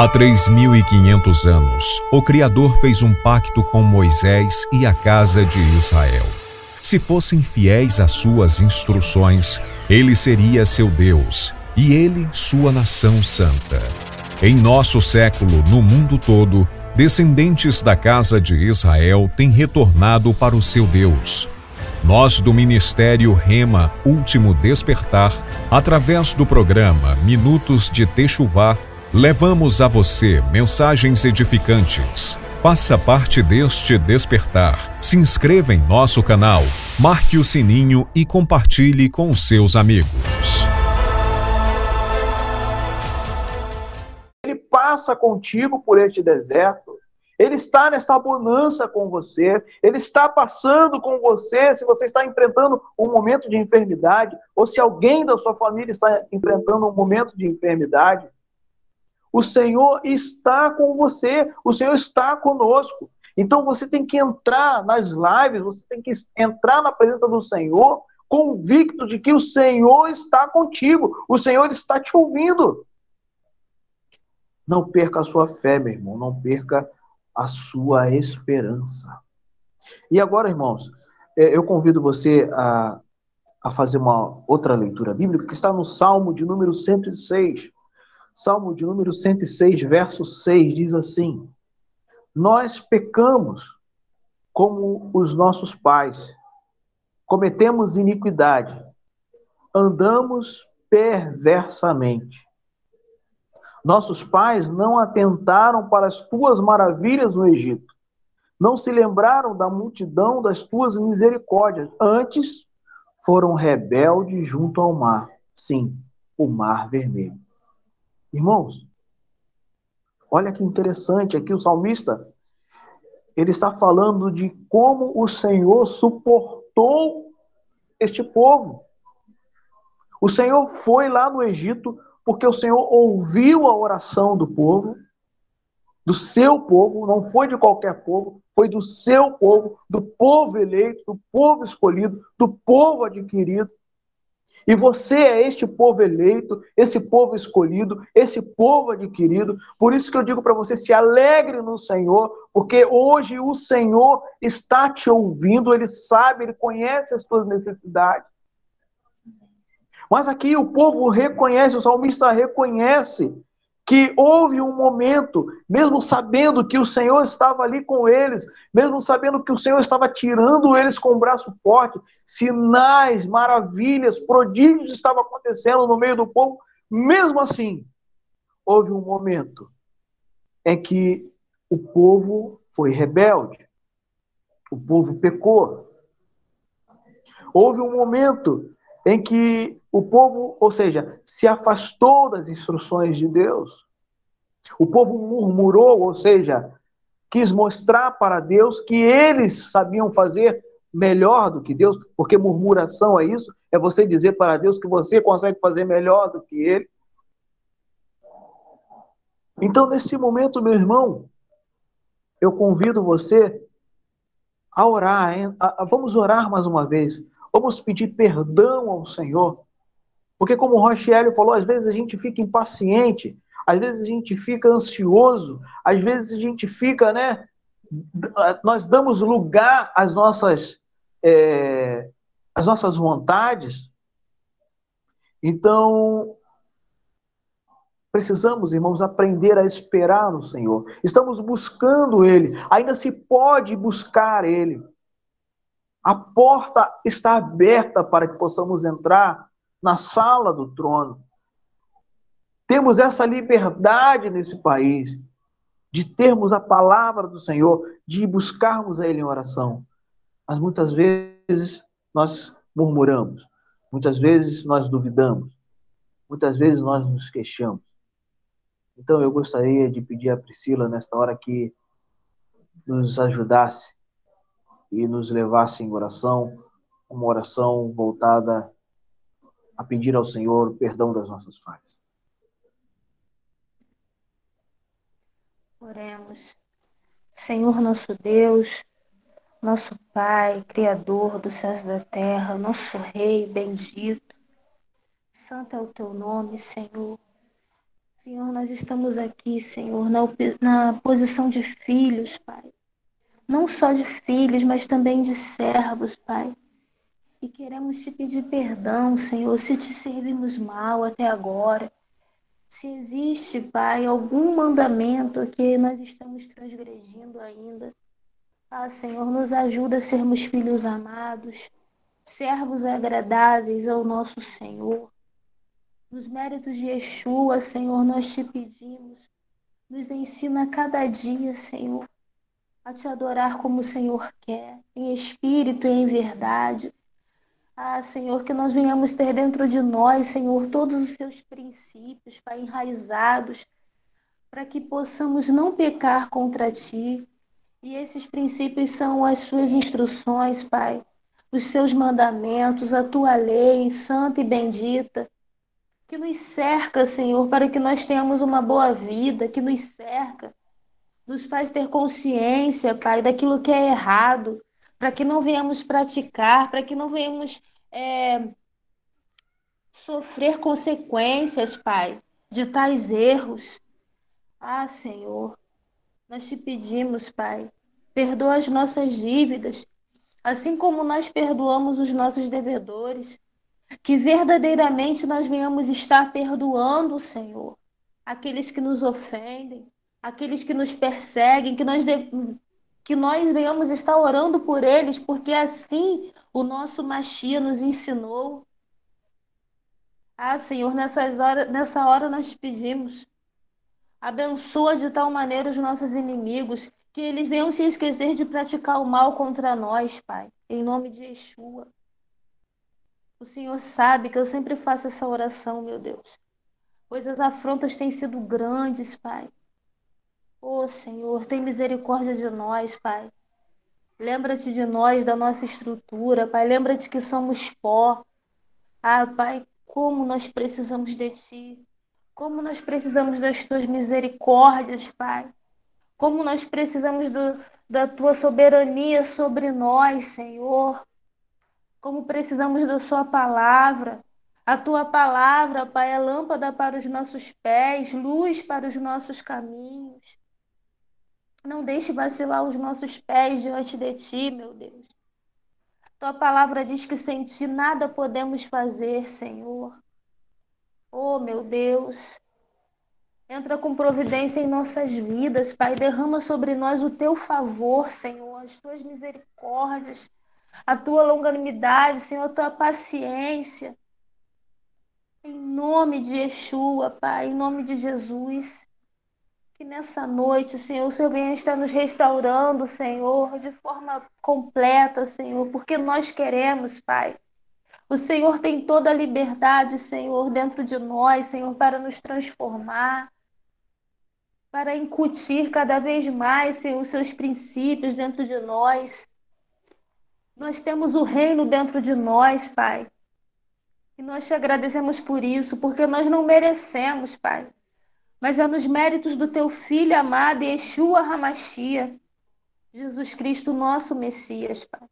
Há 3.500 anos, o Criador fez um pacto com Moisés e a casa de Israel. Se fossem fiéis às suas instruções, ele seria seu Deus e ele sua nação santa. Em nosso século, no mundo todo, descendentes da casa de Israel têm retornado para o seu Deus. Nós do Ministério Rema Último Despertar, através do programa Minutos de Techuvá, levamos a você mensagens edificantes. Faça parte deste despertar. Se inscreva em nosso canal, marque o sininho e compartilhe com seus amigos. Ele passa contigo por este deserto. Ele está nesta bonança com você, ele está passando com você se você está enfrentando um momento de enfermidade, ou se alguém da sua família está enfrentando um momento de enfermidade. O Senhor está com você, o Senhor está conosco. Então você tem que entrar nas lives, você tem que entrar na presença do Senhor, convicto de que o Senhor está contigo, o Senhor está te ouvindo. Não perca a sua fé, meu irmão, não perca a sua esperança. E agora, irmãos, é, eu convido você a, a fazer uma outra leitura bíblica que está no Salmo de número 106. Salmo de número 106, verso 6 diz assim: Nós pecamos como os nossos pais, cometemos iniquidade, andamos perversamente. Nossos pais não atentaram para as tuas maravilhas no Egito, não se lembraram da multidão das tuas misericórdias, antes foram rebeldes junto ao mar, sim, o mar vermelho. Irmãos, olha que interessante aqui o salmista, ele está falando de como o Senhor suportou este povo. O Senhor foi lá no Egito porque o Senhor ouviu a oração do povo, do seu povo, não foi de qualquer povo, foi do seu povo, do povo eleito, do povo escolhido, do povo adquirido. E você é este povo eleito, esse povo escolhido, esse povo adquirido. Por isso que eu digo para você: se alegre no Senhor, porque hoje o Senhor está te ouvindo, ele sabe, ele conhece as suas necessidades. Mas aqui o povo reconhece, o salmista reconhece que houve um momento, mesmo sabendo que o Senhor estava ali com eles, mesmo sabendo que o Senhor estava tirando eles com o braço forte, sinais, maravilhas, prodígios estavam acontecendo no meio do povo, mesmo assim, houve um momento em que o povo foi rebelde, o povo pecou. Houve um momento em que o povo, ou seja, se afastou das instruções de Deus. O povo murmurou, ou seja, quis mostrar para Deus que eles sabiam fazer melhor do que Deus, porque murmuração é isso, é você dizer para Deus que você consegue fazer melhor do que ele. Então, nesse momento, meu irmão, eu convido você a orar, a, a, vamos orar mais uma vez. Vamos pedir perdão ao Senhor. Porque, como o Rochelle falou, às vezes a gente fica impaciente, às vezes a gente fica ansioso, às vezes a gente fica, né? Nós damos lugar às nossas, é, às nossas vontades. Então, precisamos, irmãos, aprender a esperar no Senhor. Estamos buscando Ele, ainda se pode buscar Ele. A porta está aberta para que possamos entrar na sala do trono. Temos essa liberdade nesse país de termos a palavra do Senhor, de buscarmos a Ele em oração. Mas muitas vezes nós murmuramos, muitas vezes nós duvidamos, muitas vezes nós nos queixamos. Então eu gostaria de pedir a Priscila nesta hora que nos ajudasse e nos levasse em oração, uma oração voltada a pedir ao Senhor perdão das nossas falhas. Oremos. Senhor nosso Deus, nosso Pai, Criador dos céus da terra, nosso Rei bendito, santo é o teu nome, Senhor. Senhor, nós estamos aqui, Senhor, na, na posição de filhos, Pai. Não só de filhos, mas também de servos, Pai. E queremos te pedir perdão, Senhor, se te servimos mal até agora. Se existe, Pai, algum mandamento que nós estamos transgredindo ainda. Ah, Senhor, nos ajuda a sermos filhos amados, servos agradáveis ao nosso Senhor. Nos méritos de Yeshua, Senhor, nós te pedimos. Nos ensina cada dia, Senhor, a te adorar como o Senhor quer, em espírito e em verdade. Ah, Senhor, que nós venhamos ter dentro de nós, Senhor, todos os seus princípios, Pai, enraizados, para que possamos não pecar contra ti. E esses princípios são as suas instruções, Pai, os seus mandamentos, a tua lei santa e bendita que nos cerca, Senhor, para que nós tenhamos uma boa vida, que nos cerca, nos faz ter consciência, Pai, daquilo que é errado, para que não venhamos praticar, para que não venhamos é, sofrer consequências, Pai, de tais erros. Ah, Senhor, nós te pedimos, Pai, perdoa as nossas dívidas, assim como nós perdoamos os nossos devedores que verdadeiramente nós venhamos estar perdoando, Senhor, aqueles que nos ofendem, aqueles que nos perseguem, que nós, de... que nós venhamos estar orando por eles, porque assim o nosso Machia nos ensinou. Ah, Senhor, nessas horas, nessa hora nós te pedimos. Abençoa de tal maneira os nossos inimigos, que eles venham se esquecer de praticar o mal contra nós, Pai. Em nome de Yeshua. O Senhor sabe que eu sempre faço essa oração, meu Deus. Pois as afrontas têm sido grandes, Pai. Ô oh, Senhor, tem misericórdia de nós, Pai. Lembra-te de nós, da nossa estrutura, Pai. Lembra-te que somos pó. Ah, Pai, como nós precisamos de Ti. Como nós precisamos das Tuas misericórdias, Pai. Como nós precisamos do, da Tua soberania sobre nós, Senhor como precisamos da Sua palavra. A Tua palavra, Pai, é lâmpada para os nossos pés, luz para os nossos caminhos. Não deixe vacilar os nossos pés diante de Ti, meu Deus. Tua palavra diz que sem Ti nada podemos fazer, Senhor. Oh, meu Deus. Entra com providência em nossas vidas, Pai. Derrama sobre nós o teu favor, Senhor, as tuas misericórdias a tua longanimidade, Senhor, a tua paciência. Em nome de Yeshua, Pai, em nome de Jesus. Que nessa noite, Senhor, o Senhor venha estar nos restaurando, Senhor, de forma completa, Senhor, porque nós queremos, Pai. O Senhor tem toda a liberdade, Senhor, dentro de nós, Senhor, para nos transformar, para incutir cada vez mais, Senhor, os seus princípios dentro de nós. Nós temos o reino dentro de nós, Pai. E nós te agradecemos por isso, porque nós não merecemos, Pai. Mas é nos méritos do teu filho amado, Yeshua Hamashia, Jesus Cristo, nosso Messias, Pai,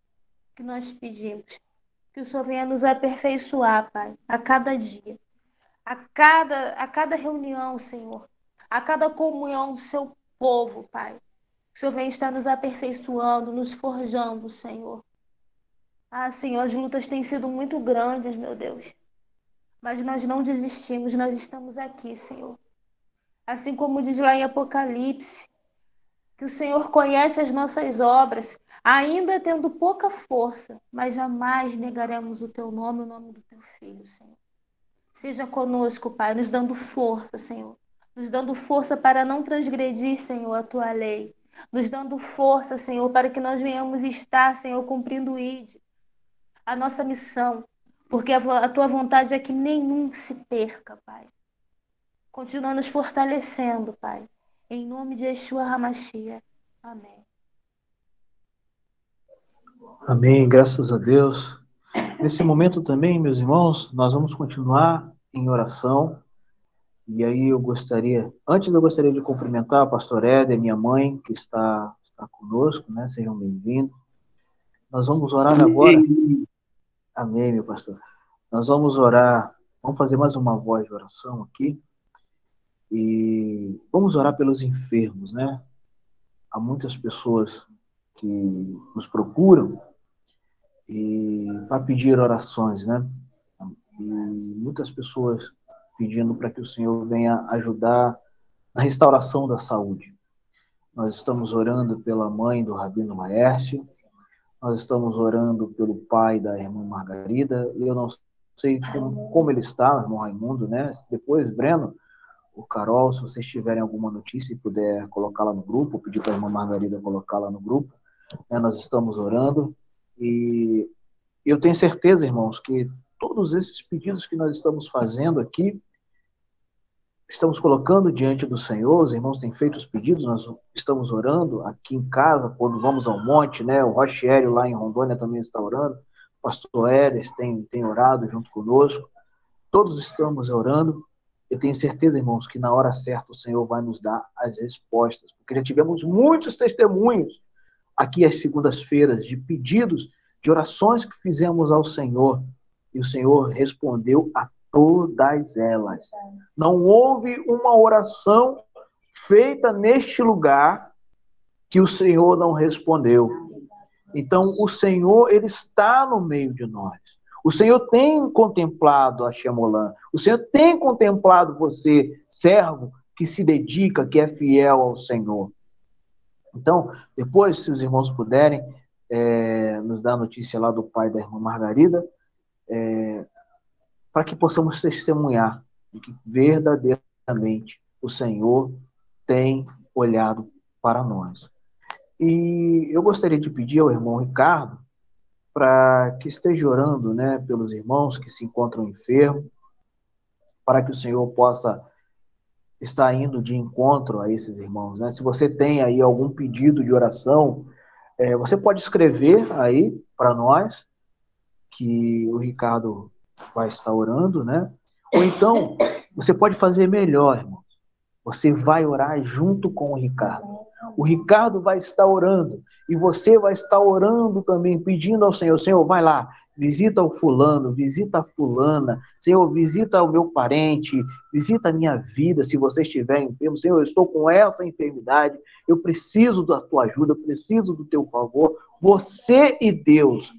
que nós pedimos. Que o Senhor venha nos aperfeiçoar, Pai, a cada dia, a cada, a cada reunião, Senhor, a cada comunhão do seu povo, Pai. Que o Senhor venha estar nos aperfeiçoando, nos forjando, Senhor, ah, Senhor, as lutas têm sido muito grandes, meu Deus. Mas nós não desistimos, nós estamos aqui, Senhor. Assim como diz lá em Apocalipse, que o Senhor conhece as nossas obras, ainda tendo pouca força, mas jamais negaremos o teu nome, o nome do teu filho, Senhor. Seja conosco, Pai, nos dando força, Senhor. Nos dando força para não transgredir, Senhor, a tua lei. Nos dando força, Senhor, para que nós venhamos estar, Senhor, cumprindo o ID a nossa missão, porque a tua vontade é que nenhum se perca, Pai. Continua nos fortalecendo, Pai. Em nome de Yeshua Hamashia. Amém. Amém, graças a Deus. Nesse momento também, meus irmãos, nós vamos continuar em oração. E aí eu gostaria, antes eu gostaria de cumprimentar a pastor Éder, minha mãe, que está, está conosco, né? Sejam bem-vindos. Nós vamos orar agora Amém, meu pastor. Nós vamos orar, vamos fazer mais uma voz de oração aqui. E vamos orar pelos enfermos, né? Há muitas pessoas que nos procuram e para pedir orações, né? E muitas pessoas pedindo para que o Senhor venha ajudar na restauração da saúde. Nós estamos orando pela mãe do Rabino Laerte, nós estamos orando pelo pai da irmã Margarida, eu não sei como, como ele está, o irmão Raimundo, né? Depois, Breno, o Carol, se vocês tiverem alguma notícia e puder colocá-la no grupo, pedir para a irmã Margarida colocá-la no grupo, né? nós estamos orando e eu tenho certeza, irmãos, que todos esses pedidos que nós estamos fazendo aqui, estamos colocando diante do Senhor, os irmãos têm feito os pedidos, nós estamos orando aqui em casa, quando vamos ao monte, né? O Rochiério lá em Rondônia também está orando, o pastor Edes tem, tem orado junto conosco, todos estamos orando. Eu tenho certeza, irmãos, que na hora certa o Senhor vai nos dar as respostas, porque já tivemos muitos testemunhos aqui às segundas-feiras de pedidos, de orações que fizemos ao Senhor, e o Senhor respondeu a todas elas. Não houve uma oração feita neste lugar que o Senhor não respondeu. Então, o Senhor, ele está no meio de nós. O Senhor tem contemplado a Xamolã. O Senhor tem contemplado você, servo, que se dedica, que é fiel ao Senhor. Então, depois, se os irmãos puderem, é, nos dar a notícia lá do pai da irmã Margarida, é, para que possamos testemunhar de que verdadeiramente o Senhor tem olhado para nós. E eu gostaria de pedir ao irmão Ricardo para que esteja orando né, pelos irmãos que se encontram enfermos, para que o Senhor possa estar indo de encontro a esses irmãos. Né? Se você tem aí algum pedido de oração, é, você pode escrever aí para nós, que o Ricardo vai estar orando, né? Ou então, você pode fazer melhor, irmão. Você vai orar junto com o Ricardo. O Ricardo vai estar orando e você vai estar orando também, pedindo ao Senhor: Senhor, vai lá, visita o fulano, visita a fulana, Senhor, visita o meu parente, visita a minha vida, se você estiver enfermo. Senhor, eu estou com essa enfermidade, eu preciso da tua ajuda, eu preciso do teu favor. Você e Deus,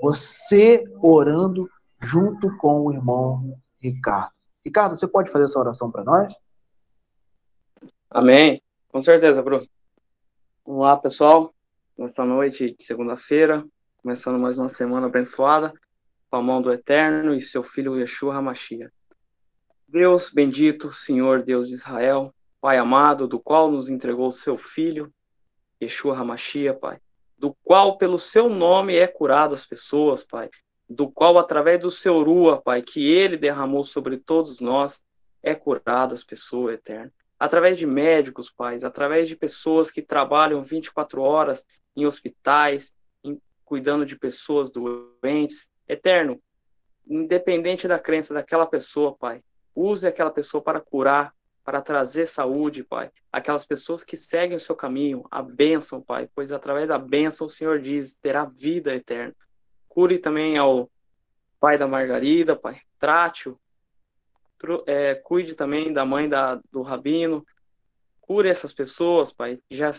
você orando junto com o irmão Ricardo. Ricardo, você pode fazer essa oração para nós? Amém. Com certeza, Bruno. Vamos lá, pessoal. Nesta noite de segunda-feira, começando mais uma semana abençoada, com a mão do Eterno e seu filho Yeshua Hamashia. Deus bendito, Senhor Deus de Israel, Pai amado, do qual nos entregou o seu filho, Yeshua Hamashia, Pai, do qual pelo seu nome é curado as pessoas, Pai, do qual, através do seu Rua, Pai, que ele derramou sobre todos nós, é curado as pessoas, eterno. Através de médicos, Pai, através de pessoas que trabalham 24 horas em hospitais, em, cuidando de pessoas doentes, eterno, independente da crença daquela pessoa, Pai, use aquela pessoa para curar, para trazer saúde, Pai. Aquelas pessoas que seguem o seu caminho, a bênção, Pai, pois através da bênção o Senhor diz, terá vida eterna. Cure também ao pai da Margarida, pai. Trate-o. É, cuide também da mãe da, do Rabino. Cure essas pessoas, pai, que já,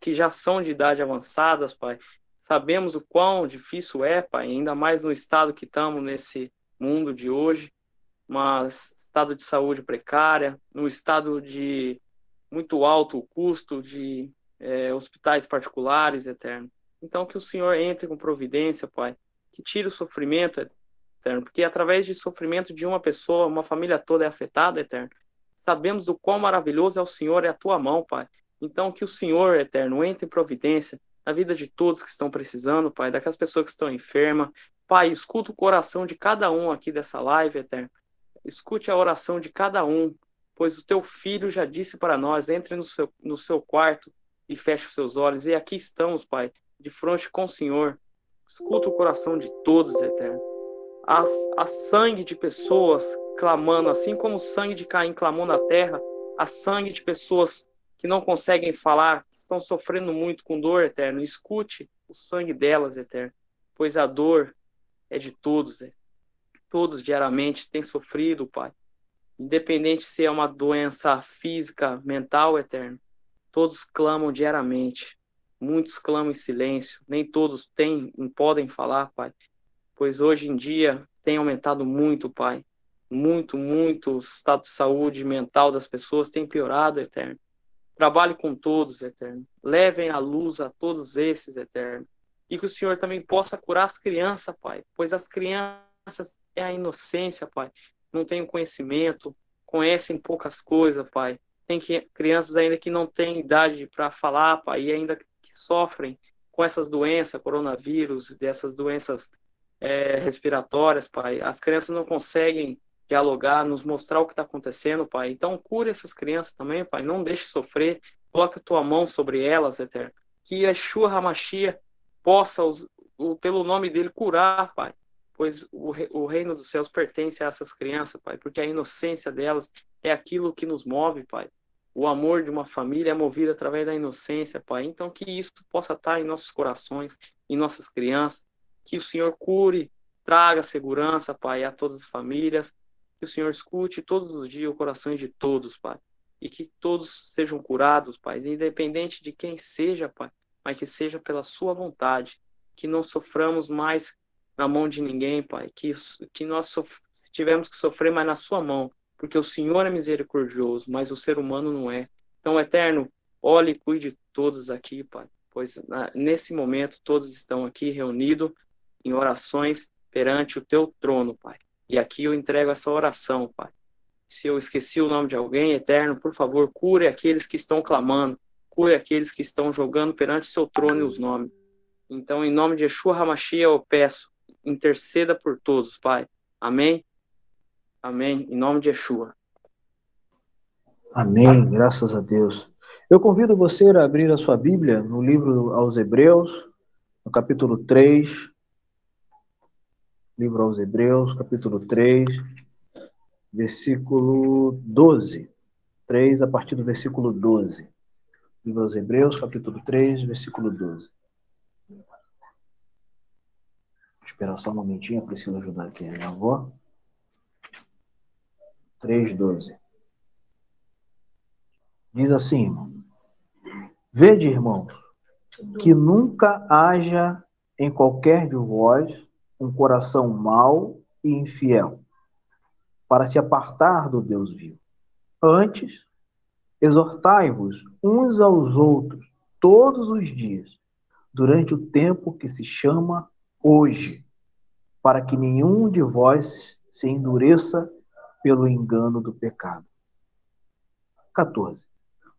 que já são de idade avançadas, pai. Sabemos o quão difícil é, pai, ainda mais no estado que estamos nesse mundo de hoje, mas estado de saúde precária, no estado de muito alto custo de é, hospitais particulares, eterno. Então, que o Senhor entre com providência, Pai, que tire o sofrimento eterno, porque através de sofrimento de uma pessoa, uma família toda é afetada, eterno. Sabemos do quão maravilhoso é o Senhor e a tua mão, Pai. Então, que o Senhor, eterno, entre em providência na vida de todos que estão precisando, Pai, daquelas pessoas que estão enfermas. Pai, escuta o coração de cada um aqui dessa live, eterno. Escute a oração de cada um, pois o teu filho já disse para nós: entre no seu, no seu quarto e feche os seus olhos. E aqui estamos, Pai, de frente com o Senhor, Escuta o coração de todos, Eterno. Há, há sangue de pessoas clamando, assim como o sangue de Caim clamou na terra, há sangue de pessoas que não conseguem falar, que estão sofrendo muito com dor, Eterno. Escute o sangue delas, Eterno, pois a dor é de todos, Eterno. Todos diariamente têm sofrido, Pai. independente se é uma doença física, mental, eterno, todos clamam diariamente. Muitos clamam em silêncio, nem todos têm, podem falar, Pai, pois hoje em dia tem aumentado muito, Pai. Muito, muito o estado de saúde mental das pessoas tem piorado, Eterno. Trabalhe com todos, Eterno. Levem a luz a todos esses, Eterno. E que o Senhor também possa curar as crianças, Pai, pois as crianças é a inocência, Pai. Não têm conhecimento, conhecem poucas coisas, Pai. Tem que, crianças ainda que não têm idade para falar, Pai, e ainda que sofrem com essas doenças, coronavírus, dessas doenças é, respiratórias, Pai. As crianças não conseguem dialogar, nos mostrar o que está acontecendo, Pai. Então, cure essas crianças também, Pai. Não deixe sofrer. Coloque a tua mão sobre elas, Eterno. Que Yeshua Hamashia possa, o, pelo nome dele, curar, Pai. Pois o, o reino dos céus pertence a essas crianças, Pai. Porque a inocência delas é aquilo que nos move, Pai. O amor de uma família é movido através da inocência, Pai. Então, que isso possa estar em nossos corações, em nossas crianças. Que o Senhor cure, traga segurança, Pai, a todas as famílias que o Senhor escute todos os dias o coração de todos, Pai. E que todos sejam curados, Pai, independente de quem seja, Pai, mas que seja pela Sua vontade. Que não soframos mais na mão de ninguém, Pai. Que, que nós sof tivemos que sofrer mais na Sua mão. Porque o Senhor é misericordioso, mas o ser humano não é. Então, Eterno, olhe e cuide de todos aqui, Pai. Pois nesse momento todos estão aqui reunidos em orações perante o Teu trono, Pai e aqui eu entrego essa oração, Pai. Se eu esqueci o nome de alguém, eterno, por favor, cure aqueles que estão clamando, cure aqueles que estão jogando perante seu trono os nomes. Então, em nome de Yeshua Hamashia, eu peço, interceda por todos, Pai. Amém? Amém. Em nome de Yeshua. Amém. Graças a Deus. Eu convido você a abrir a sua Bíblia no livro aos Hebreus, no capítulo 3, livro aos Hebreus, capítulo 3, versículo 12. 3 a partir do versículo 12. Livro aos Hebreus, capítulo 3, versículo 12. Vou esperar só um momentinho, preciso ajudar aqui a minha avó. 3, 12. Diz assim, irmão. Vede, irmãos, que nunca haja em qualquer de vós um coração mau e infiel, para se apartar do Deus vivo. Antes, exortai-vos uns aos outros todos os dias, durante o tempo que se chama hoje, para que nenhum de vós se endureça pelo engano do pecado. 14.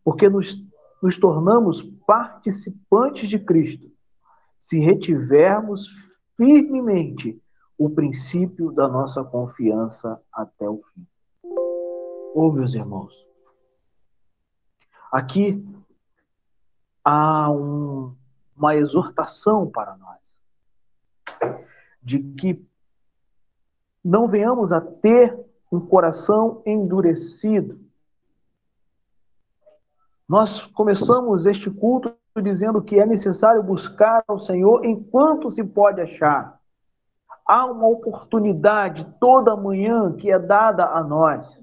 Porque nos, nos tornamos participantes de Cristo, se retivermos firmemente o princípio da nossa confiança até o fim. Oh, meus irmãos, aqui há um, uma exortação para nós de que não venhamos a ter um coração endurecido. Nós começamos este culto dizendo que é necessário buscar ao Senhor enquanto se pode achar. Há uma oportunidade toda manhã que é dada a nós.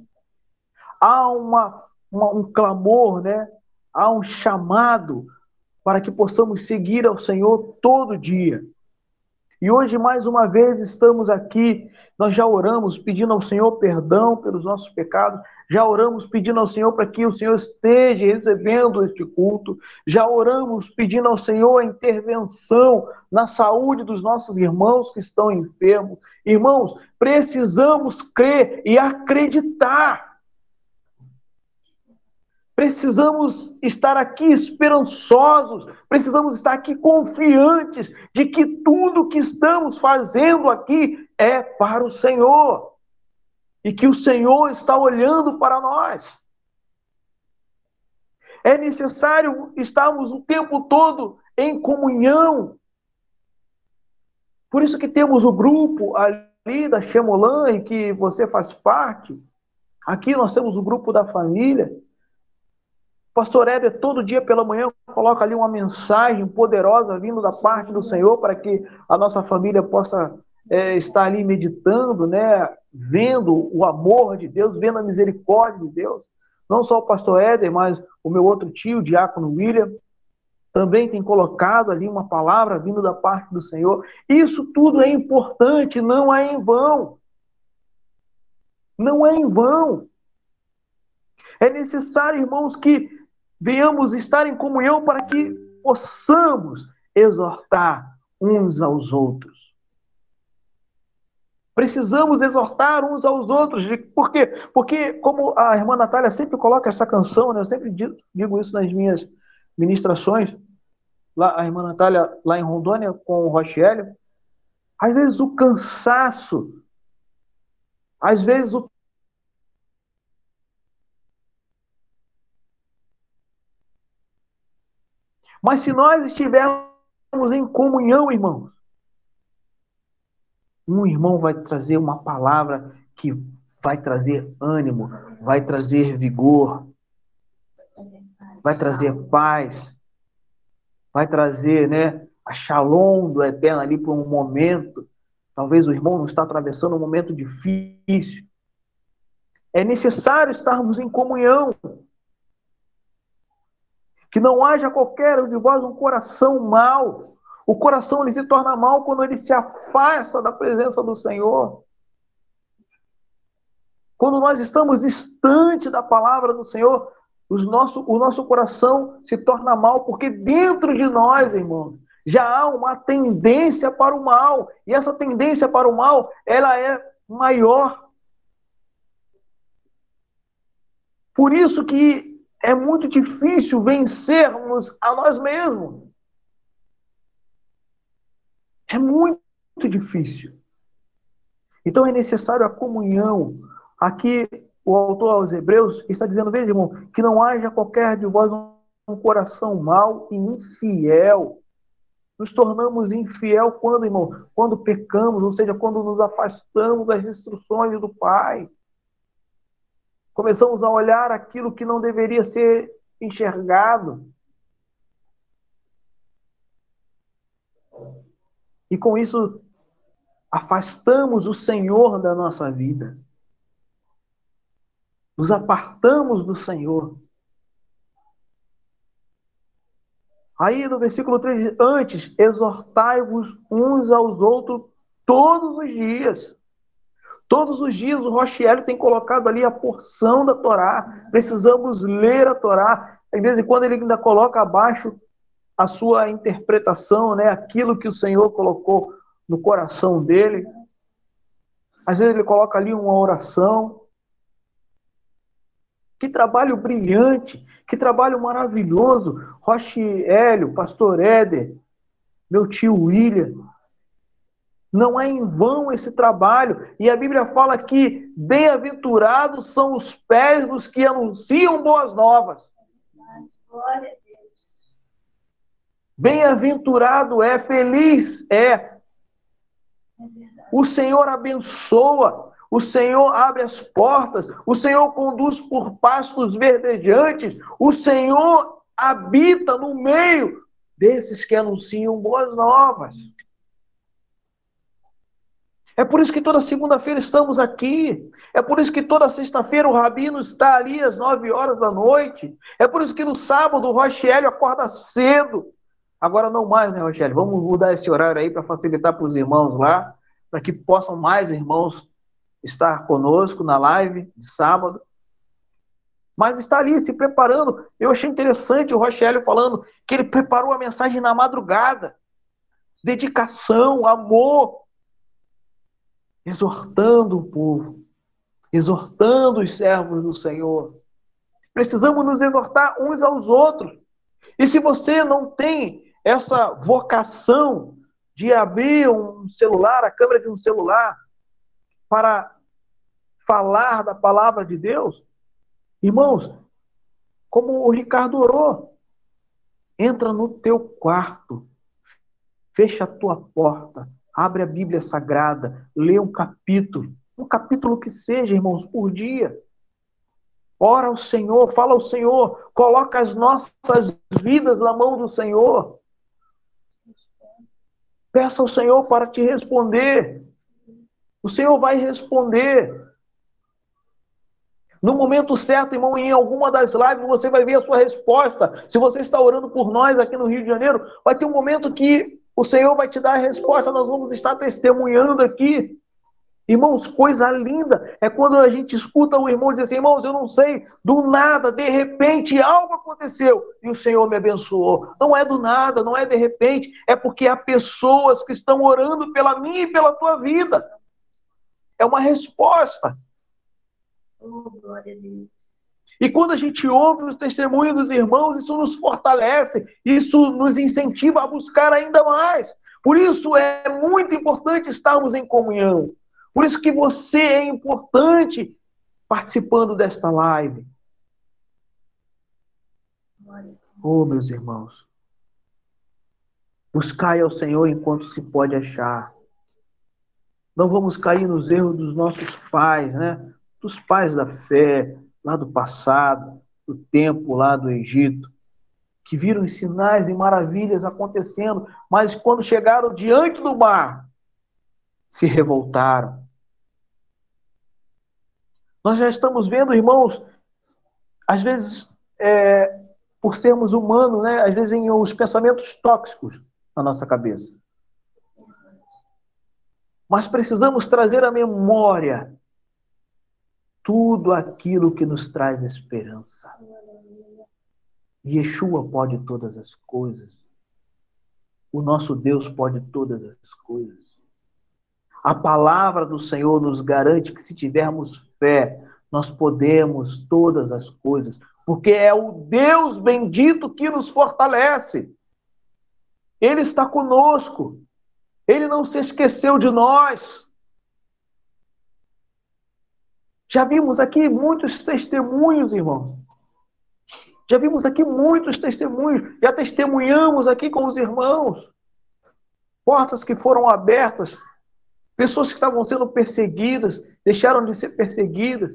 Há uma, uma, um clamor, né? há um chamado para que possamos seguir ao Senhor todo dia. E hoje, mais uma vez, estamos aqui. Nós já oramos pedindo ao Senhor perdão pelos nossos pecados, já oramos pedindo ao Senhor para que o Senhor esteja recebendo este culto, já oramos pedindo ao Senhor a intervenção na saúde dos nossos irmãos que estão enfermos. Irmãos, precisamos crer e acreditar. Precisamos estar aqui esperançosos, precisamos estar aqui confiantes de que tudo que estamos fazendo aqui é para o Senhor e que o Senhor está olhando para nós. É necessário estarmos o tempo todo em comunhão. Por isso que temos o grupo ali da Chemolan, em que você faz parte. Aqui nós temos o grupo da família. Pastor Éder, todo dia pela manhã, coloca ali uma mensagem poderosa vindo da parte do Senhor para que a nossa família possa é, está ali meditando, né, vendo o amor de Deus, vendo a misericórdia de Deus. Não só o pastor Éder, mas o meu outro tio, o diácono William, também tem colocado ali uma palavra vindo da parte do Senhor. Isso tudo é importante, não é em vão. Não é em vão. É necessário, irmãos, que venhamos estar em comunhão para que possamos exortar uns aos outros. Precisamos exortar uns aos outros. Por quê? Porque, como a irmã Natália sempre coloca essa canção, né? eu sempre digo isso nas minhas ministrações, lá, a irmã Natália lá em Rondônia com o Rochelle, às vezes o cansaço, às vezes o Mas se nós estivermos em comunhão, irmãos, um irmão vai trazer uma palavra que vai trazer ânimo, vai trazer vigor, vai trazer paz, vai trazer, né, a shalom do eterno ali por um momento. Talvez o irmão não está atravessando um momento difícil. É necessário estarmos em comunhão. Que não haja qualquer de vós um coração mau, o coração ele se torna mal quando ele se afasta da presença do Senhor. Quando nós estamos distante da palavra do Senhor, nosso, o nosso coração se torna mal, porque dentro de nós, irmãos, já há uma tendência para o mal. E essa tendência para o mal, ela é maior. Por isso que é muito difícil vencermos a nós mesmos. É muito difícil. Então é necessário a comunhão. Aqui o autor aos Hebreus está dizendo, veja, irmão, que não haja qualquer de vós um coração mau e infiel. Nos tornamos infiel quando, irmão? Quando pecamos, ou seja, quando nos afastamos das instruções do Pai. Começamos a olhar aquilo que não deveria ser enxergado. E com isso, afastamos o Senhor da nossa vida. Nos apartamos do Senhor. Aí no versículo 3, antes, exortai-vos uns aos outros todos os dias. Todos os dias o Rochiel tem colocado ali a porção da Torá. Precisamos ler a Torá. Às vezes, quando ele ainda coloca abaixo a sua interpretação, né, aquilo que o Senhor colocou no coração dele. Às vezes ele coloca ali uma oração. Que trabalho brilhante, que trabalho maravilhoso. Roche Hélio, Pastor Éder, meu tio William. Não é em vão esse trabalho. E a Bíblia fala que bem-aventurados são os pés dos que anunciam boas novas. Glória Bem-aventurado é, feliz é. O Senhor abençoa, o Senhor abre as portas, o Senhor conduz por pastos verdejantes, o Senhor habita no meio desses que anunciam boas novas. É por isso que toda segunda-feira estamos aqui. É por isso que toda sexta-feira o Rabino está ali às nove horas da noite. É por isso que no sábado o Rochelle acorda cedo Agora não mais, né, Rogério? Vamos mudar esse horário aí para facilitar para os irmãos lá, para que possam mais irmãos estar conosco na live de sábado. Mas está ali se preparando. Eu achei interessante o Rochelio falando que ele preparou a mensagem na madrugada. Dedicação, amor. Exortando o povo. Exortando os servos do Senhor. Precisamos nos exortar uns aos outros. E se você não tem essa vocação de abrir um celular, a câmera de um celular, para falar da palavra de Deus, irmãos, como o Ricardo orou, entra no teu quarto, fecha a tua porta, abre a Bíblia Sagrada, lê um capítulo, um capítulo que seja, irmãos, por dia. Ora ao Senhor, fala ao Senhor, coloca as nossas vidas na mão do Senhor. Peça ao Senhor para te responder. O Senhor vai responder. No momento certo, irmão, em alguma das lives você vai ver a sua resposta. Se você está orando por nós aqui no Rio de Janeiro, vai ter um momento que o Senhor vai te dar a resposta. Nós vamos estar testemunhando aqui. Irmãos, coisa linda é quando a gente escuta o irmão dizer assim: irmãos, eu não sei, do nada, de repente, algo aconteceu e o Senhor me abençoou. Não é do nada, não é de repente, é porque há pessoas que estão orando pela minha e pela tua vida. É uma resposta. Oh, glória a Deus. E quando a gente ouve os testemunhos dos irmãos, isso nos fortalece, isso nos incentiva a buscar ainda mais. Por isso é muito importante estarmos em comunhão. Por isso que você é importante participando desta live. Oh, meus irmãos. Buscai ao Senhor enquanto se pode achar. Não vamos cair nos erros dos nossos pais, né? Dos pais da fé, lá do passado, do tempo lá do Egito, que viram sinais e maravilhas acontecendo, mas quando chegaram diante do mar, se revoltaram. Nós já estamos vendo, irmãos, às vezes, é, por sermos humanos, né, às vezes em os pensamentos tóxicos na nossa cabeça. Mas precisamos trazer à memória tudo aquilo que nos traz esperança. Yeshua pode todas as coisas. O nosso Deus pode todas as coisas. A palavra do Senhor nos garante que se tivermos fé, nós podemos todas as coisas, porque é o Deus bendito que nos fortalece. Ele está conosco. Ele não se esqueceu de nós. Já vimos aqui muitos testemunhos, irmãos. Já vimos aqui muitos testemunhos. Já testemunhamos aqui com os irmãos. Portas que foram abertas Pessoas que estavam sendo perseguidas deixaram de ser perseguidas.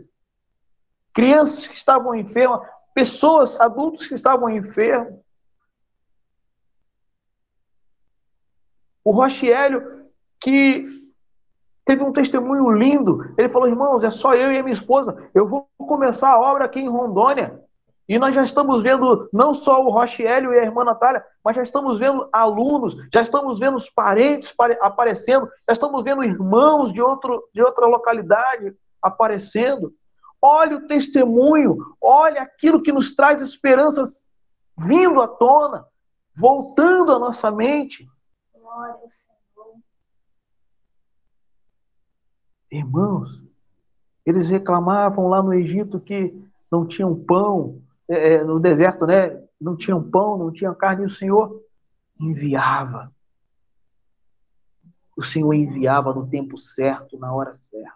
Crianças que estavam enfermas, pessoas, adultos que estavam enfermos. O Rochielio, que teve um testemunho lindo, ele falou: irmãos, é só eu e a minha esposa, eu vou começar a obra aqui em Rondônia. E nós já estamos vendo não só o Rochelle e a irmã Natália, mas já estamos vendo alunos, já estamos vendo os parentes aparecendo, já estamos vendo irmãos de, outro, de outra localidade aparecendo. Olha o testemunho, olha aquilo que nos traz esperanças vindo à tona, voltando à nossa mente. Glória ao Senhor. Irmãos, eles reclamavam lá no Egito que não tinham pão, é, é, no deserto, né? Não tinham pão, não tinha carne, e o Senhor enviava. O Senhor enviava no tempo certo, na hora certa.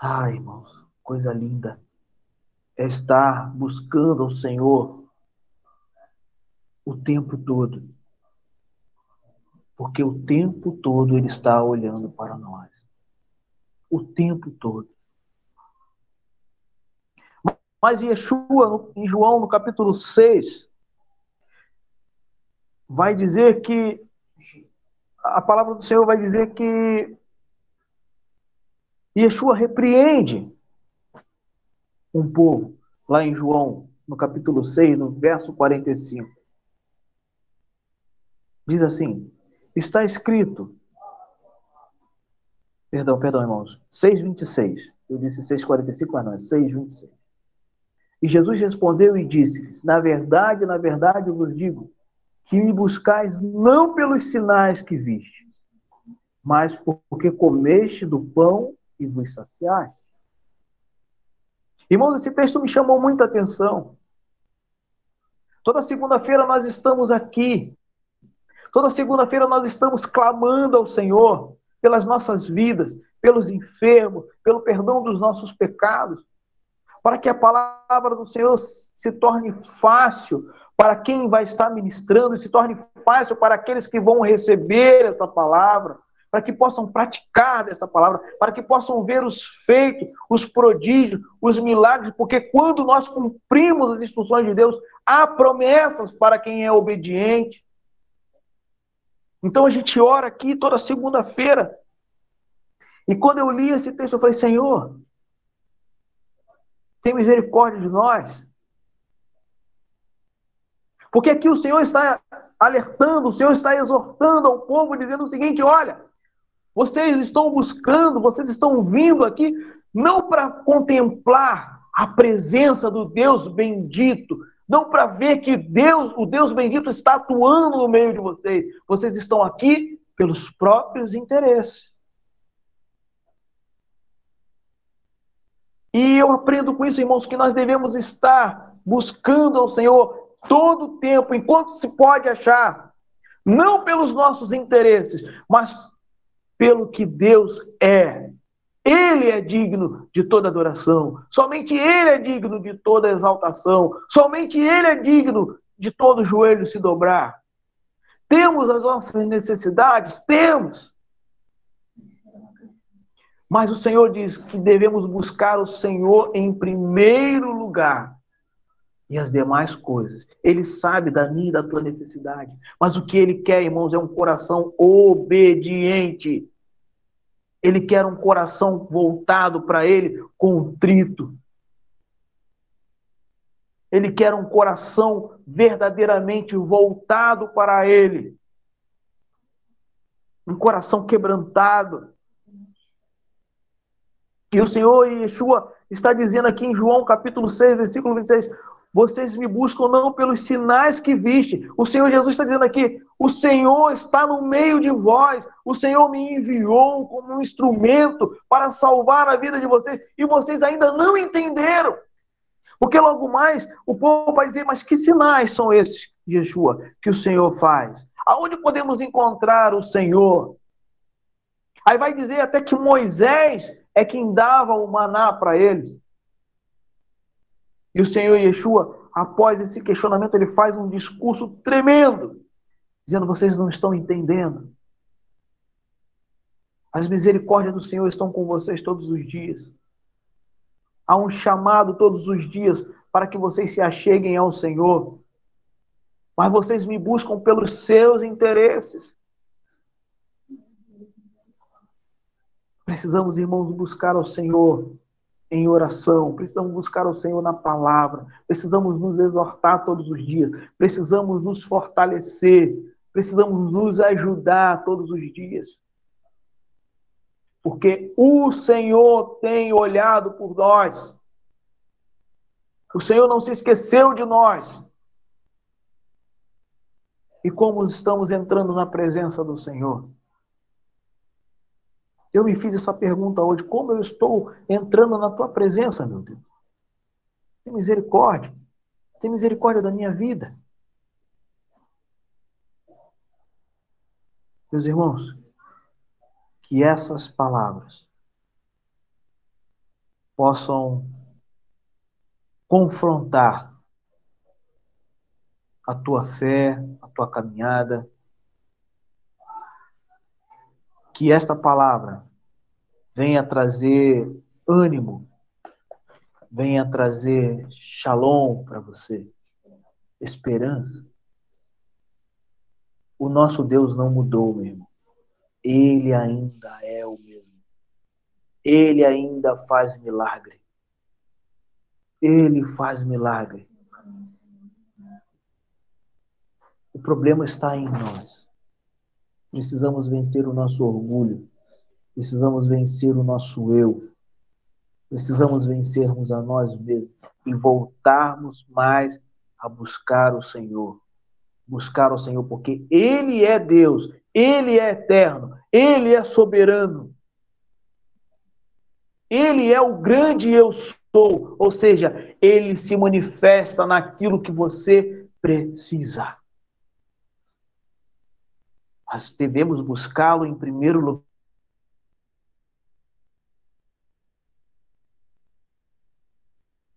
Ah, irmãos, coisa linda é estar buscando o Senhor o tempo todo. Porque o tempo todo Ele está olhando para nós. O tempo todo. Mas Yeshua, em João, no capítulo 6, vai dizer que a palavra do Senhor vai dizer que Yeshua repreende um povo, lá em João, no capítulo 6, no verso 45. Diz assim: está escrito. Perdão, perdão, irmãos. 6,26. Eu disse 6,45, mas não, é 6,26. E Jesus respondeu e disse: Na verdade, na verdade, eu vos digo que me buscais não pelos sinais que viste, mas porque comeste do pão e vos saciaste. Irmãos, esse texto me chamou muita atenção. Toda segunda-feira nós estamos aqui. Toda segunda-feira nós estamos clamando ao Senhor pelas nossas vidas, pelos enfermos, pelo perdão dos nossos pecados para que a palavra do Senhor se torne fácil para quem vai estar ministrando, se torne fácil para aqueles que vão receber essa palavra, para que possam praticar dessa palavra, para que possam ver os feitos, os prodígios, os milagres, porque quando nós cumprimos as instruções de Deus, há promessas para quem é obediente. Então a gente ora aqui toda segunda-feira E quando eu li esse texto, eu falei: Senhor, tem misericórdia de nós. Porque aqui o Senhor está alertando, o Senhor está exortando ao povo, dizendo o seguinte: olha, vocês estão buscando, vocês estão vindo aqui não para contemplar a presença do Deus bendito, não para ver que Deus, o Deus bendito está atuando no meio de vocês. Vocês estão aqui pelos próprios interesses. E eu aprendo com isso, irmãos, que nós devemos estar buscando ao Senhor todo o tempo, enquanto se pode achar, não pelos nossos interesses, mas pelo que Deus é. Ele é digno de toda adoração, somente Ele é digno de toda exaltação, somente Ele é digno de todo joelho se dobrar. Temos as nossas necessidades? Temos. Mas o Senhor diz que devemos buscar o Senhor em primeiro lugar e as demais coisas. Ele sabe da minha e da tua necessidade. Mas o que ele quer, irmãos, é um coração obediente. Ele quer um coração voltado para ele, contrito. Ele quer um coração verdadeiramente voltado para ele. Um coração quebrantado. E o Senhor Yeshua está dizendo aqui em João capítulo 6, versículo 26, vocês me buscam não pelos sinais que viste. O Senhor Jesus está dizendo aqui: o Senhor está no meio de vós. O Senhor me enviou como um instrumento para salvar a vida de vocês. E vocês ainda não entenderam. Porque logo mais o povo vai dizer: mas que sinais são esses, Yeshua, que o Senhor faz? Aonde podemos encontrar o Senhor? Aí vai dizer até que Moisés é quem dava o maná para eles. E o Senhor Yeshua, após esse questionamento, ele faz um discurso tremendo, dizendo: vocês não estão entendendo. As misericórdias do Senhor estão com vocês todos os dias. Há um chamado todos os dias para que vocês se acheguem ao Senhor. Mas vocês me buscam pelos seus interesses. Precisamos, irmãos, buscar ao Senhor em oração, precisamos buscar o Senhor na palavra, precisamos nos exortar todos os dias, precisamos nos fortalecer, precisamos nos ajudar todos os dias. Porque o Senhor tem olhado por nós. O Senhor não se esqueceu de nós. E como estamos entrando na presença do Senhor? Eu me fiz essa pergunta hoje: como eu estou entrando na tua presença, meu Deus? Tem misericórdia. Tem misericórdia da minha vida. Meus irmãos, que essas palavras possam confrontar a tua fé, a tua caminhada, que esta palavra venha trazer ânimo, venha trazer shalom para você, esperança. O nosso Deus não mudou, meu irmão. Ele ainda é o mesmo. Ele ainda faz milagre. Ele faz milagre. O problema está em nós. Precisamos vencer o nosso orgulho. Precisamos vencer o nosso eu. Precisamos vencermos a nós mesmos e voltarmos mais a buscar o Senhor. Buscar o Senhor, porque Ele é Deus, Ele é eterno, Ele é soberano. Ele é o grande eu sou, ou seja, ele se manifesta naquilo que você precisa. Mas devemos buscá-lo em primeiro lugar.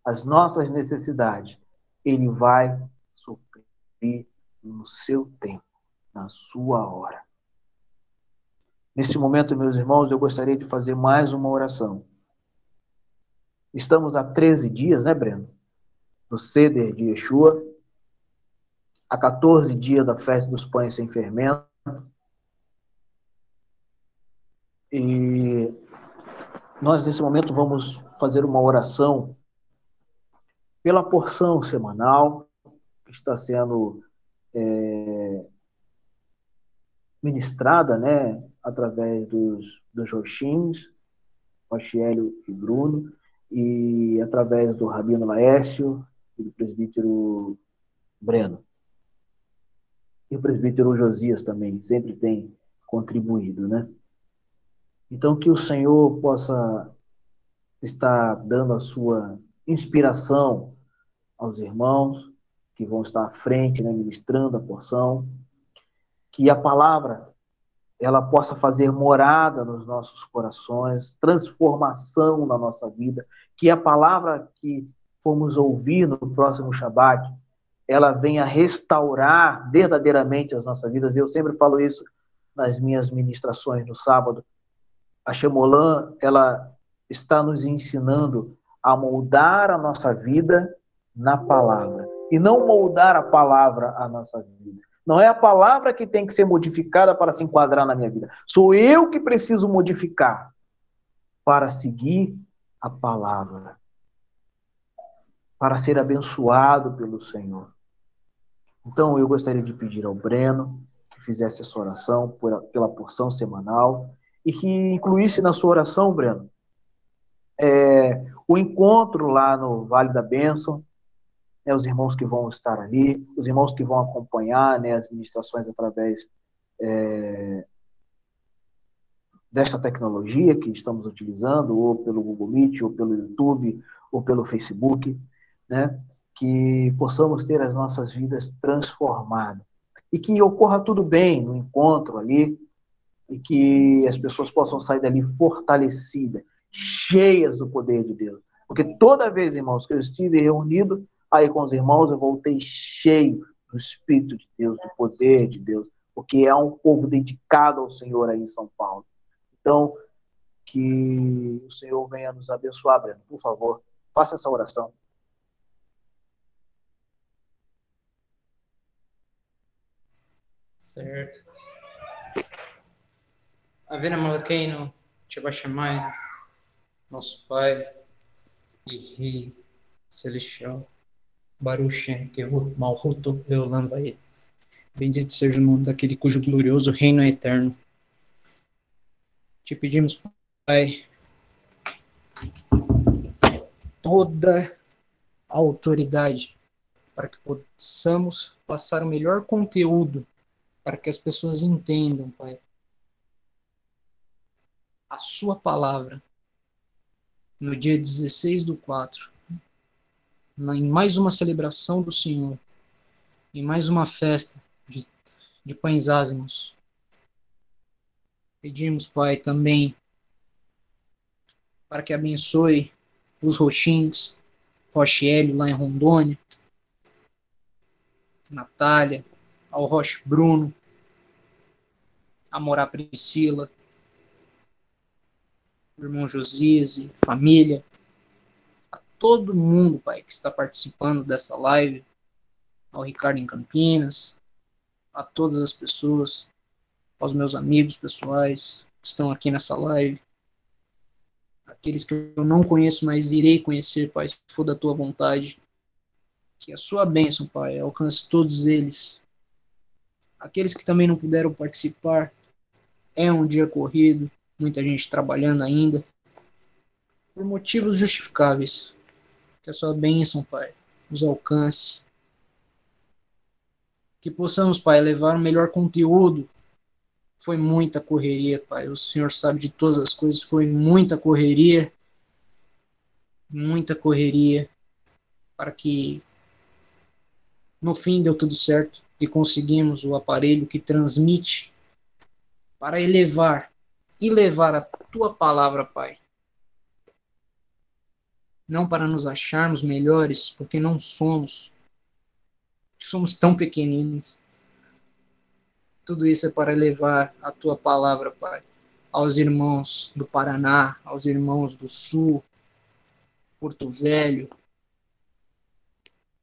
As nossas necessidades, ele vai suprir no seu tempo, na sua hora. Neste momento, meus irmãos, eu gostaria de fazer mais uma oração. Estamos há 13 dias, né, Breno? No ceder de Yeshua. Há 14 dias da festa dos pães sem fermento. E nós nesse momento vamos fazer uma oração pela porção semanal que está sendo é, ministrada, né, através dos, dos Roxins, Rochielio e Bruno, e através do Rabino Laércio e do presbítero Breno. E o presbítero Josias também sempre tem contribuído, né? Então, que o Senhor possa estar dando a sua inspiração aos irmãos que vão estar à frente, né, ministrando a porção, que a palavra ela possa fazer morada nos nossos corações, transformação na nossa vida, que a palavra que fomos ouvir no próximo Shabat, ela venha restaurar verdadeiramente as nossas vidas. Eu sempre falo isso nas minhas ministrações no sábado. A Shemolan, ela está nos ensinando a moldar a nossa vida na palavra e não moldar a palavra à nossa vida. Não é a palavra que tem que ser modificada para se enquadrar na minha vida. Sou eu que preciso modificar para seguir a palavra. Para ser abençoado pelo Senhor. Então, eu gostaria de pedir ao Breno que fizesse essa oração por, pela porção semanal e que incluísse na sua oração, Breno, é, o encontro lá no Vale da Bênção, né, os irmãos que vão estar ali, os irmãos que vão acompanhar né, as ministrações através é, desta tecnologia que estamos utilizando, ou pelo Google Meet, ou pelo YouTube, ou pelo Facebook, né, que possamos ter as nossas vidas transformadas. E que ocorra tudo bem no encontro ali, e que as pessoas possam sair dali fortalecidas, cheias do poder de Deus. Porque toda vez, irmãos, que eu estive reunido Aí com os irmãos eu voltei cheio do Espírito de Deus, do poder de Deus, porque é um povo dedicado ao Senhor aí em São Paulo. Então, que o Senhor venha nos abençoar, Breno. Por favor, faça essa oração. Certo. Avena Malakeino, Tibashamai, nosso Pai e Rei Celestial. Baruch Kehut Malhuto Leolam vai. Bendito seja o nome daquele cujo glorioso reino é eterno. Te pedimos, Pai, toda a autoridade para que possamos passar o melhor conteúdo para que as pessoas entendam, Pai, a Sua palavra no dia 16 do 4 em mais uma celebração do Senhor, em mais uma festa de, de pães ázimos. Pedimos, Pai, também para que abençoe os roxins, Rochelle lá em Rondônia, Natália, ao Roche Bruno, a Morá Priscila, o irmão Josias família, todo mundo, Pai, que está participando dessa live, ao Ricardo em Campinas, a todas as pessoas, aos meus amigos pessoais que estão aqui nessa live, aqueles que eu não conheço, mas irei conhecer, Pai, se for da tua vontade. Que a sua bênção, Pai, alcance todos eles. Aqueles que também não puderam participar, é um dia corrido, muita gente trabalhando ainda, por motivos justificáveis que a sua bênção, Pai, nos alcance. Que possamos, Pai, levar o melhor conteúdo. Foi muita correria, Pai. O Senhor sabe de todas as coisas. Foi muita correria. Muita correria. Para que no fim deu tudo certo e conseguimos o aparelho que transmite para elevar e levar a tua palavra, Pai, não para nos acharmos melhores, porque não somos. Somos tão pequeninos. Tudo isso é para levar a tua palavra, Pai, aos irmãos do Paraná, aos irmãos do Sul, Porto Velho,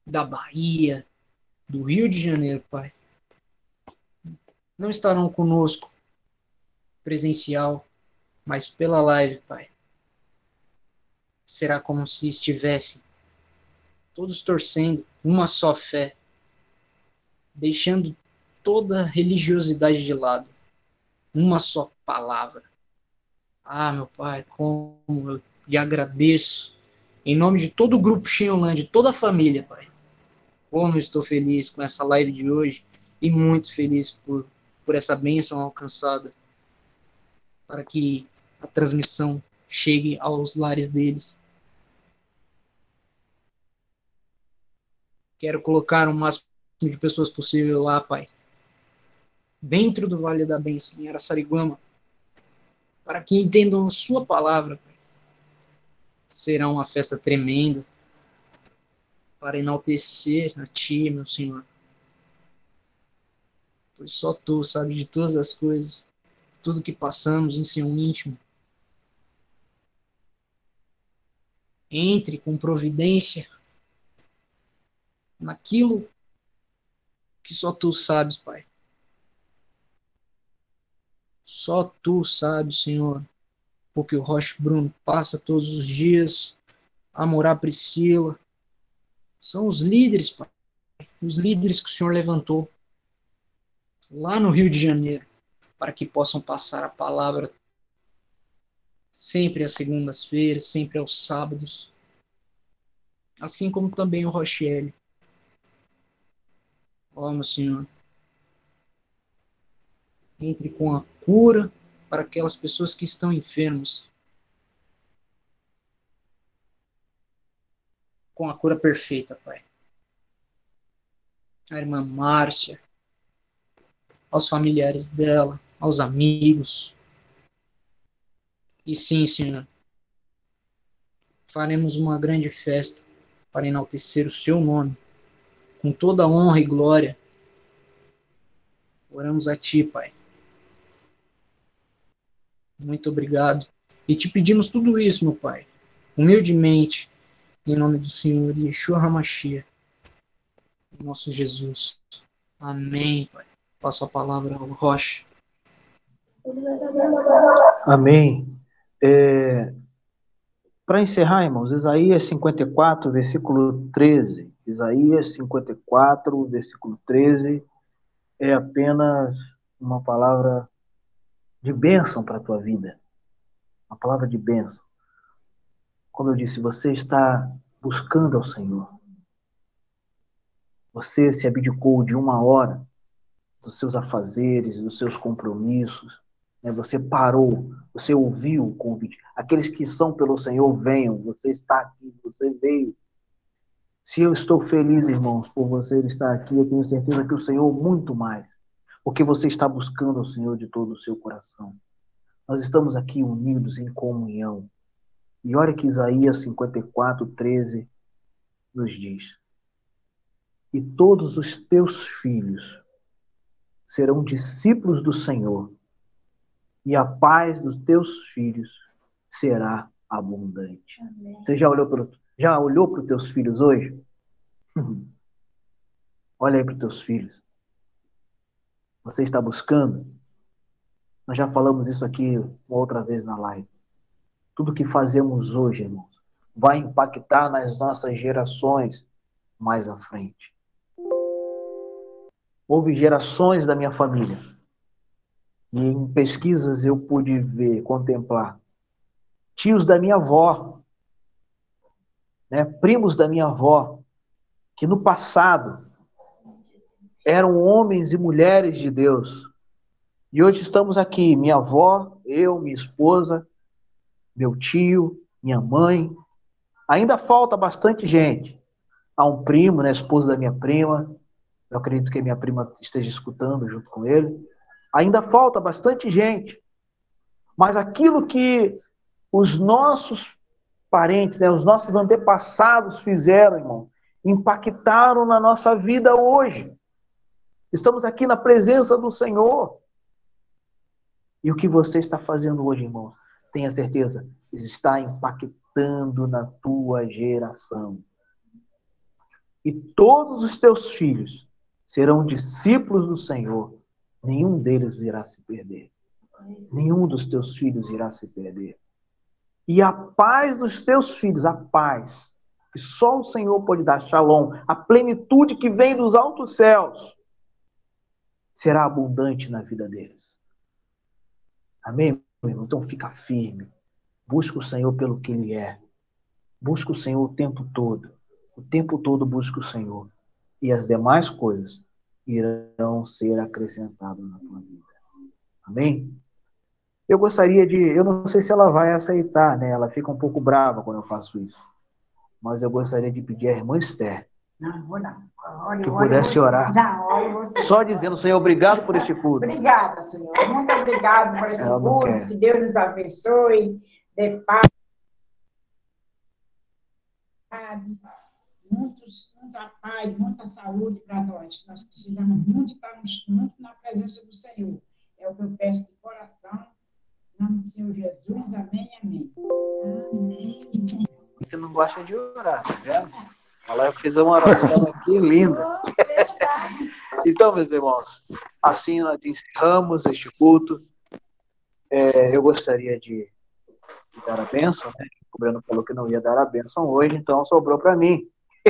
da Bahia, do Rio de Janeiro, Pai. Não estarão conosco presencial, mas pela live, Pai será como se estivessem todos torcendo uma só fé, deixando toda religiosidade de lado, uma só palavra. Ah, meu Pai, como eu lhe agradeço, em nome de todo o grupo Xinholand, de toda a família, Pai. Como estou feliz com essa live de hoje e muito feliz por, por essa bênção alcançada, para que a transmissão chegue aos lares deles. Quero colocar o máximo de pessoas possível lá, Pai. Dentro do Vale da Bênção, em Araçariguama, para que entendam a Sua palavra. Será uma festa tremenda para enaltecer a Ti, meu Senhor. Pois só Tu sabe de todas as coisas, tudo que passamos em seu íntimo. Entre com providência naquilo que só tu sabes, Pai. Só tu sabes, Senhor, porque o Rocha Bruno passa todos os dias a morar Priscila. São os líderes. Os líderes que o Senhor levantou lá no Rio de Janeiro para que possam passar a palavra sempre às segundas-feiras, sempre aos sábados. Assim como também o Rochelle. Ó, meu Senhor, entre com a cura para aquelas pessoas que estão enfermas. Com a cura perfeita, Pai. A irmã Márcia, aos familiares dela, aos amigos. E sim, Senhor, faremos uma grande festa para enaltecer o seu nome, com toda honra e glória. Oramos a Ti, Pai muito obrigado. E te pedimos tudo isso, meu Pai, humildemente, em nome do Senhor Yeshua HaMashiach, nosso Jesus. Amém, Pai. Passo a palavra ao Rocha. Amém. É, Para encerrar, irmãos, Isaías 54, versículo 13. Isaías 54, versículo 13 é apenas uma palavra de bênção para a tua vida. Uma palavra de bênção. Como eu disse, você está buscando ao Senhor. Você se abdicou de uma hora dos seus afazeres, dos seus compromissos. Né? Você parou, você ouviu o convite. Aqueles que são pelo Senhor, venham. Você está aqui, você veio. Se eu estou feliz, irmãos, por você estar aqui, eu tenho certeza que o Senhor muito mais porque você está buscando o Senhor de todo o seu coração. Nós estamos aqui unidos em comunhão. E olha que Isaías 54, 13 nos diz: E todos os teus filhos serão discípulos do Senhor, e a paz dos teus filhos será abundante. Amém. Você já olhou para já olhou para os teus filhos hoje? Olha aí para os teus filhos você está buscando? Nós já falamos isso aqui uma outra vez na live. Tudo que fazemos hoje, irmãos, vai impactar nas nossas gerações mais à frente. Houve gerações da minha família. E em pesquisas eu pude ver, contemplar tios da minha avó, né, primos da minha avó, que no passado eram homens e mulheres de Deus. E hoje estamos aqui, minha avó, eu, minha esposa, meu tio, minha mãe. Ainda falta bastante gente. Há um primo, né, esposa da minha prima. Eu acredito que minha prima esteja escutando junto com ele. Ainda falta bastante gente. Mas aquilo que os nossos parentes, né, os nossos antepassados fizeram, irmão, impactaram na nossa vida hoje. Estamos aqui na presença do Senhor. E o que você está fazendo hoje, irmão? Tenha certeza, está impactando na tua geração. E todos os teus filhos serão discípulos do Senhor. Nenhum deles irá se perder. Nenhum dos teus filhos irá se perder. E a paz dos teus filhos, a paz, que só o Senhor pode dar, shalom, a plenitude que vem dos altos céus, será abundante na vida deles. Amém, irmão? Então fica firme. Busca o Senhor pelo que Ele é. Busca o Senhor o tempo todo. O tempo todo busca o Senhor. E as demais coisas irão ser acrescentadas na tua vida. Amém? Eu gostaria de. Eu não sei se ela vai aceitar, né? Ela fica um pouco brava quando eu faço isso. Mas eu gostaria de pedir à irmã Esther. Não, vou não. que pudesse orar. Não, Só dizendo, Senhor, obrigado por este culto. Obrigada, Senhor. Muito obrigado por esse culto. Que Deus nos abençoe. Dê paz. Muitos, muita paz, muita saúde para nós. Que nós precisamos muito estar muito na presença do Senhor. É o que eu peço de coração. Em nome do Senhor Jesus. Amém, amém. Amém. Você não gosta de orar, tá vendo? Ela eu fiz uma oração aqui linda. então, meus irmãos, assim nós encerramos este culto. É, eu gostaria de, de, dar a bênção, né? O Breno falou que não ia dar a bênção hoje, então sobrou para mim.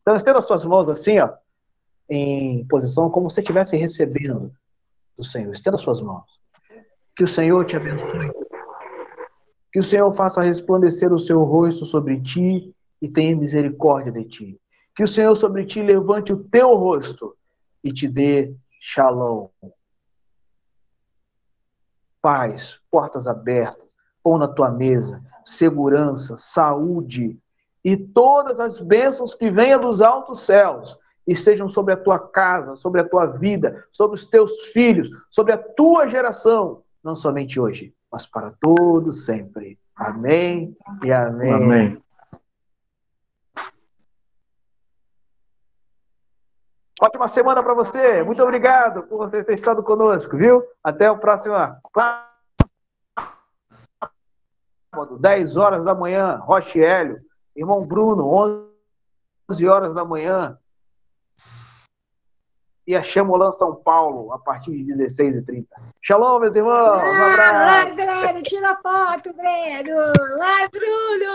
então, estenda as suas mãos assim, ó, em posição como se estivesse recebendo do Senhor. Estenda as suas mãos. Que o Senhor te abençoe. Que o Senhor faça resplandecer o seu rosto sobre ti e tenha misericórdia de ti. Que o Senhor sobre ti levante o teu rosto e te dê shalom. Paz, portas abertas, pão na tua mesa, segurança, saúde e todas as bênçãos que venham dos altos céus estejam sobre a tua casa, sobre a tua vida, sobre os teus filhos, sobre a tua geração, não somente hoje, mas para todos sempre. Amém e amém. Amém. Ótima semana para você. Muito obrigado por você ter estado conosco, viu? Até o próximo sábado, 10 horas da manhã, Roche Hélio. Irmão Bruno, 11 horas da manhã. E a Chamolã São Paulo, a partir de 16h30. Shalom, meus irmãos. Um ah, abraço. Vai, Breno, tira a foto, Breno. Vai, Bruno.